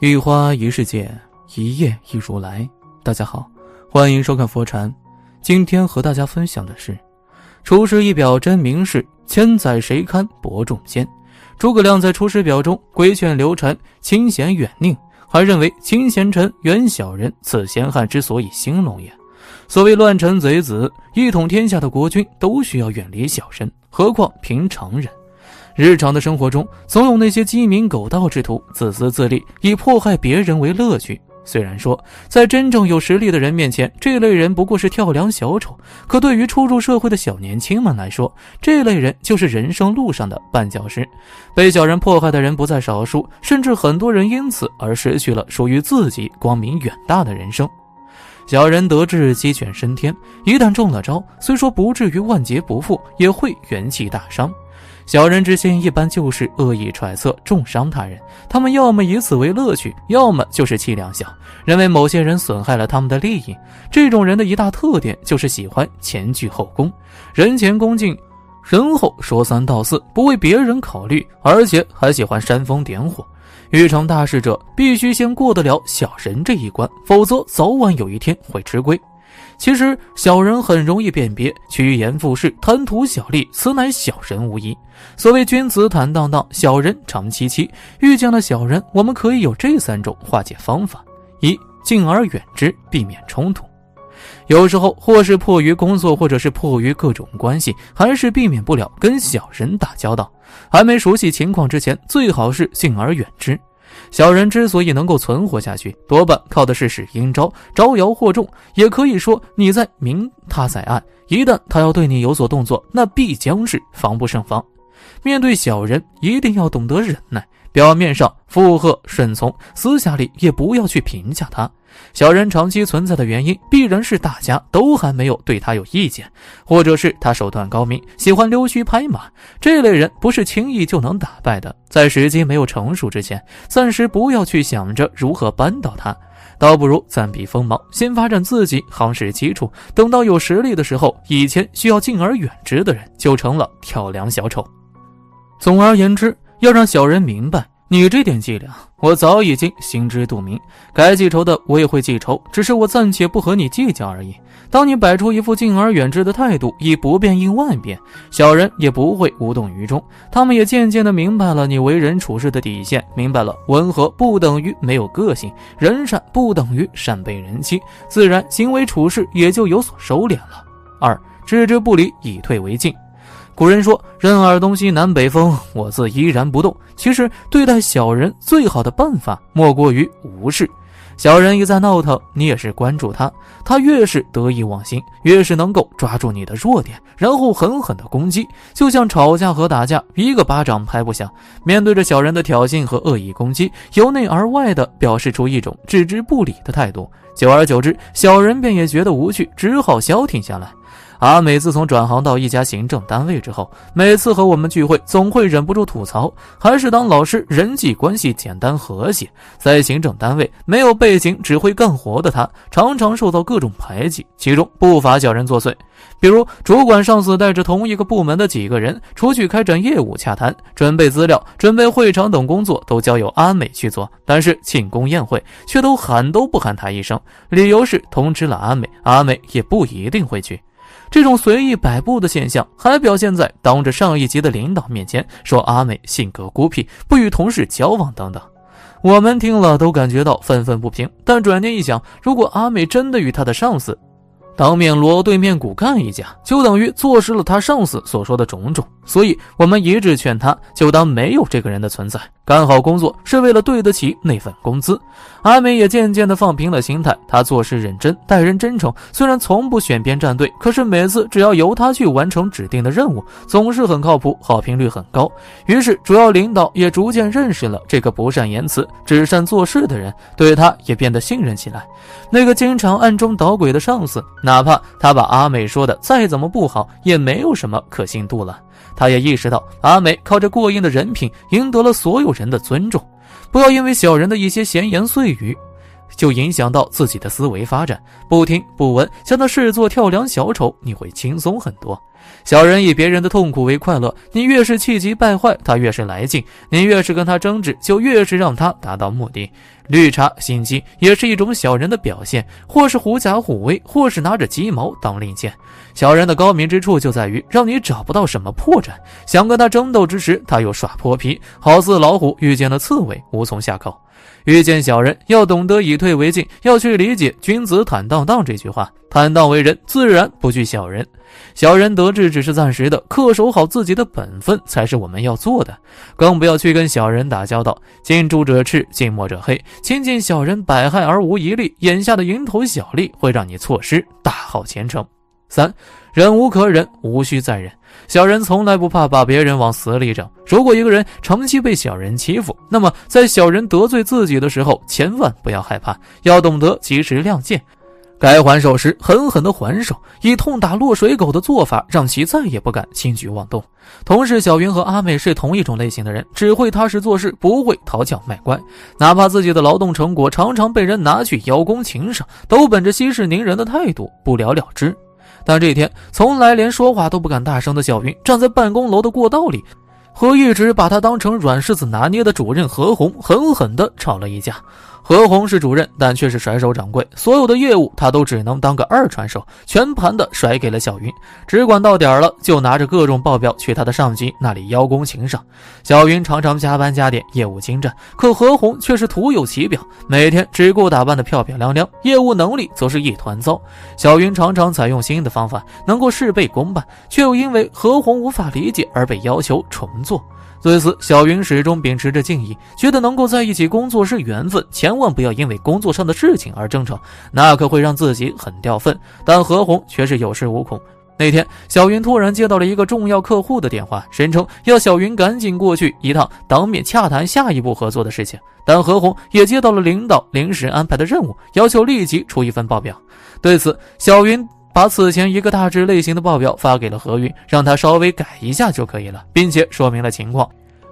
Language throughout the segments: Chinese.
一花一世界，一叶一如来。大家好，欢迎收看佛禅。今天和大家分享的是：出师一表真名士，千载谁堪伯仲间。诸葛亮在《出师表》中规劝刘禅清闲远佞，还认为清闲臣远小人，此闲汉之所以兴隆也。所谓乱臣贼子，一统天下的国君都需要远离小人，何况平常人？日常的生活中，总有那些鸡鸣狗盗之徒，自私自利，以迫害别人为乐趣。虽然说，在真正有实力的人面前，这类人不过是跳梁小丑，可对于初入社会的小年轻们来说，这类人就是人生路上的绊脚石。被小人迫害的人不在少数，甚至很多人因此而失去了属于自己光明远大的人生。小人得志鸡犬升天，一旦中了招，虽说不至于万劫不复，也会元气大伤。小人之心一般就是恶意揣测，重伤他人。他们要么以此为乐趣，要么就是气量小，认为某些人损害了他们的利益。这种人的一大特点就是喜欢前倨后恭，人前恭敬，人后说三道四，不为别人考虑，而且还喜欢煽风点火。欲成大事者，必须先过得了小人这一关，否则早晚有一天会吃亏。其实小人很容易辨别，趋炎附势、贪图小利，此乃小人无疑。所谓君子坦荡荡，小人长戚戚。遇见了小人，我们可以有这三种化解方法：一、敬而远之，避免冲突。有时候，或是迫于工作，或者是迫于各种关系，还是避免不了跟小人打交道。还没熟悉情况之前，最好是敬而远之。小人之所以能够存活下去，多半靠的是使阴招，招摇惑众。也可以说，你在明，他在暗。一旦他要对你有所动作，那必将是防不胜防。面对小人，一定要懂得忍耐。表面上附和顺从，私下里也不要去评价他。小人长期存在的原因，必然是大家都还没有对他有意见，或者是他手段高明，喜欢溜须拍马。这类人不是轻易就能打败的，在时机没有成熟之前，暂时不要去想着如何扳倒他，倒不如暂避锋芒，先发展自己夯实基础。等到有实力的时候，以前需要敬而远之的人就成了跳梁小丑。总而言之。要让小人明白，你这点伎俩，我早已经心知肚明。该记仇的我也会记仇，只是我暂且不和你计较而已。当你摆出一副敬而远之的态度，以不变应万变，小人也不会无动于衷。他们也渐渐的明白了你为人处事的底线，明白了温和不等于没有个性，人善不等于善被人欺，自然行为处事也就有所收敛了。二，置之不理，以退为进。古人说：“任尔东西南北风，我自依然不动。”其实，对待小人最好的办法莫过于无视。小人一再闹腾，你也是关注他，他越是得意忘形，越是能够抓住你的弱点，然后狠狠的攻击。就像吵架和打架，一个巴掌拍不响。面对着小人的挑衅和恶意攻击，由内而外的表示出一种置之不理的态度，久而久之，小人便也觉得无趣，只好消停下来。阿美自从转行到一家行政单位之后，每次和我们聚会，总会忍不住吐槽：还是当老师，人际关系简单和谐。在行政单位，没有背景，只会干活的他，常常受到各种排挤，其中不乏小人作祟。比如，主管上司带着同一个部门的几个人出去开展业务洽谈、准备资料、准备会场等工作，都交由阿美去做。但是庆功宴会却都喊都不喊他一声，理由是通知了阿美，阿美也不一定会去。这种随意摆布的现象，还表现在当着上一级的领导面前说阿美性格孤僻，不与同事交往等等。我们听了都感觉到愤愤不平。但转念一想，如果阿美真的与她的上司当面锣对面鼓干一架，就等于坐实了他上司所说的种种。所以，我们一致劝他，就当没有这个人的存在，干好工作是为了对得起那份工资。阿美也渐渐地放平了心态，她做事认真，待人真诚。虽然从不选边站队，可是每次只要由她去完成指定的任务，总是很靠谱，好评率很高。于是主要领导也逐渐认识了这个不善言辞、只善做事的人，对他也变得信任起来。那个经常暗中捣鬼的上司，哪怕他把阿美说的再怎么不好，也没有什么可信度了。他也意识到，阿美靠着过硬的人品赢得了所有人的尊重。不要因为小人的一些闲言碎语，就影响到自己的思维发展。不听不闻，将他视作跳梁小丑，你会轻松很多。小人以别人的痛苦为快乐，你越是气急败坏，他越是来劲；你越是跟他争执，就越是让他达到目的。绿茶心机也是一种小人的表现，或是狐假虎威，或是拿着鸡毛当令箭。小人的高明之处就在于让你找不到什么破绽，想跟他争斗之时，他又耍泼皮，好似老虎遇见了刺猬，无从下口。遇见小人，要懂得以退为进，要去理解“君子坦荡荡”这句话。坦荡为人，自然不惧小人。小人得志只是暂时的，恪守好自己的本分才是我们要做的。更不要去跟小人打交道。近朱者赤，近墨者黑。亲近小人，百害而无一利。眼下的蝇头小利，会让你错失大好前程。三，忍无可忍，无需再忍。小人从来不怕把别人往死里整。如果一个人长期被小人欺负，那么在小人得罪自己的时候，千万不要害怕，要懂得及时亮剑。该还手时狠狠地还手，以痛打落水狗的做法，让其再也不敢轻举妄动。同事小云和阿美是同一种类型的人，只会踏实做事，不会讨巧卖乖。哪怕自己的劳动成果常常被人拿去邀功请赏，都本着息事宁人的态度不了了之。但这一天，从来连说话都不敢大声的小云，站在办公楼的过道里，和一直把他当成软柿子拿捏的主任何红狠狠地吵了一架。何红是主任，但却是甩手掌柜，所有的业务他都只能当个二传手，全盘的甩给了小云，只管到点了就拿着各种报表去他的上级那里邀功请赏。小云常常加班加点，业务精湛，可何红却是徒有其表，每天只顾打扮的漂漂亮亮，业务能力则是一团糟。小云常常采用新的方法，能够事倍功半，却又因为何红无法理解而被要求重做。对此，小云始终秉持着敬意，觉得能够在一起工作是缘分，前千万不要因为工作上的事情而争吵，那可会让自己很掉份。但何红却是有恃无恐。那天，小云突然接到了一个重要客户的电话，声称要小云赶紧过去一趟，当面洽谈下一步合作的事情。但何红也接到了领导临时安排的任务，要求立即出一份报表。对此，小云。把此前一个大致类型的报表发给了何云，让他稍微改一下就可以了，并且说明了情况，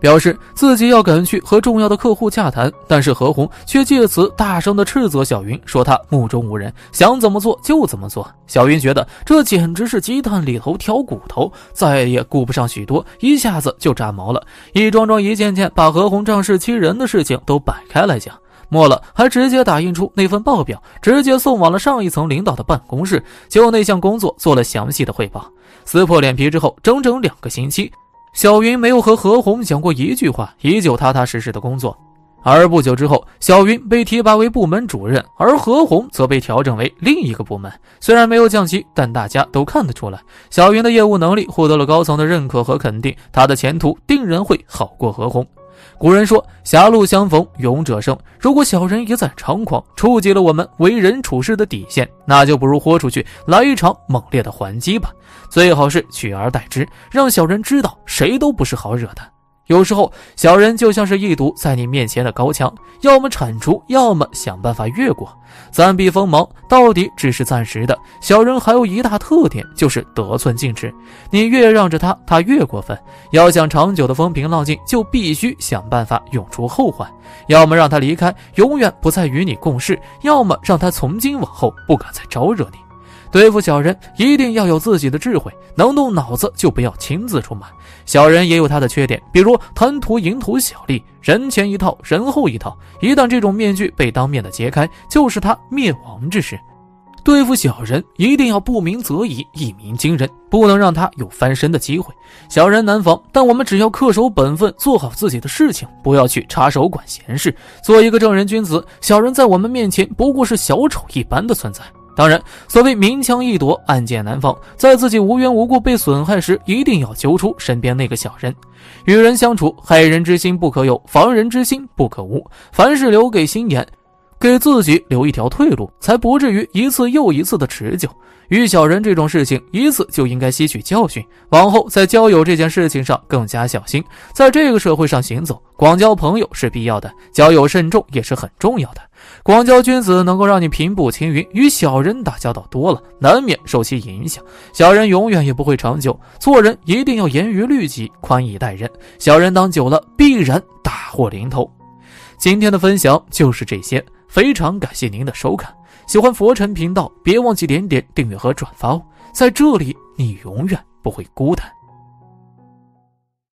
表示自己要赶去和重要的客户洽谈。但是何红却借此大声的斥责小云，说他目中无人，想怎么做就怎么做。小云觉得这简直是鸡蛋里头挑骨头，再也顾不上许多，一下子就炸毛了，一桩桩一件件把何红仗势欺人的事情都摆开来讲。末了，还直接打印出那份报表，直接送往了上一层领导的办公室，就那项工作做了详细的汇报。撕破脸皮之后，整整两个星期，小云没有和何红讲过一句话，依旧踏踏实实的工作。而不久之后，小云被提拔为部门主任，而何红则被调整为另一个部门。虽然没有降级，但大家都看得出来，小云的业务能力获得了高层的认可和肯定，她的前途定然会好过何红。古人说：“狭路相逢勇者胜。”如果小人一再猖狂，触及了我们为人处事的底线，那就不如豁出去，来一场猛烈的还击吧。最好是取而代之，让小人知道谁都不是好惹的。有时候，小人就像是一堵在你面前的高墙，要么铲除，要么想办法越过。暂避锋芒，到底只是暂时的。小人还有一大特点，就是得寸进尺。你越让着他，他越过分。要想长久的风平浪静，就必须想办法涌出后患。要么让他离开，永远不再与你共事；要么让他从今往后不敢再招惹你。对付小人，一定要有自己的智慧，能动脑子就不要亲自出马。小人也有他的缺点，比如贪图蝇头小利，人前一套，人后一套。一旦这种面具被当面的揭开，就是他灭亡之时。对付小人，一定要不鸣则已，一鸣惊人，不能让他有翻身的机会。小人难防，但我们只要恪守本分，做好自己的事情，不要去插手管闲事，做一个正人君子。小人在我们面前不过是小丑一般的存在。当然，所谓明枪易躲，暗箭难防，在自己无缘无故被损害时，一定要揪出身边那个小人。与人相处，害人之心不可有，防人之心不可无。凡事留给心眼，给自己留一条退路，才不至于一次又一次的持久。遇小人这种事情，一次就应该吸取教训，往后在交友这件事情上更加小心。在这个社会上行走，广交朋友是必要的，交友慎重也是很重要的。广交君子能够让你平步青云，与小人打交道多了，难免受其影响。小人永远也不会长久，做人一定要严于律己，宽以待人。小人当久了，必然大祸临头。今天的分享就是这些，非常感谢您的收看。喜欢佛尘频道，别忘记点点订阅和转发哦！在这里，你永远不会孤单。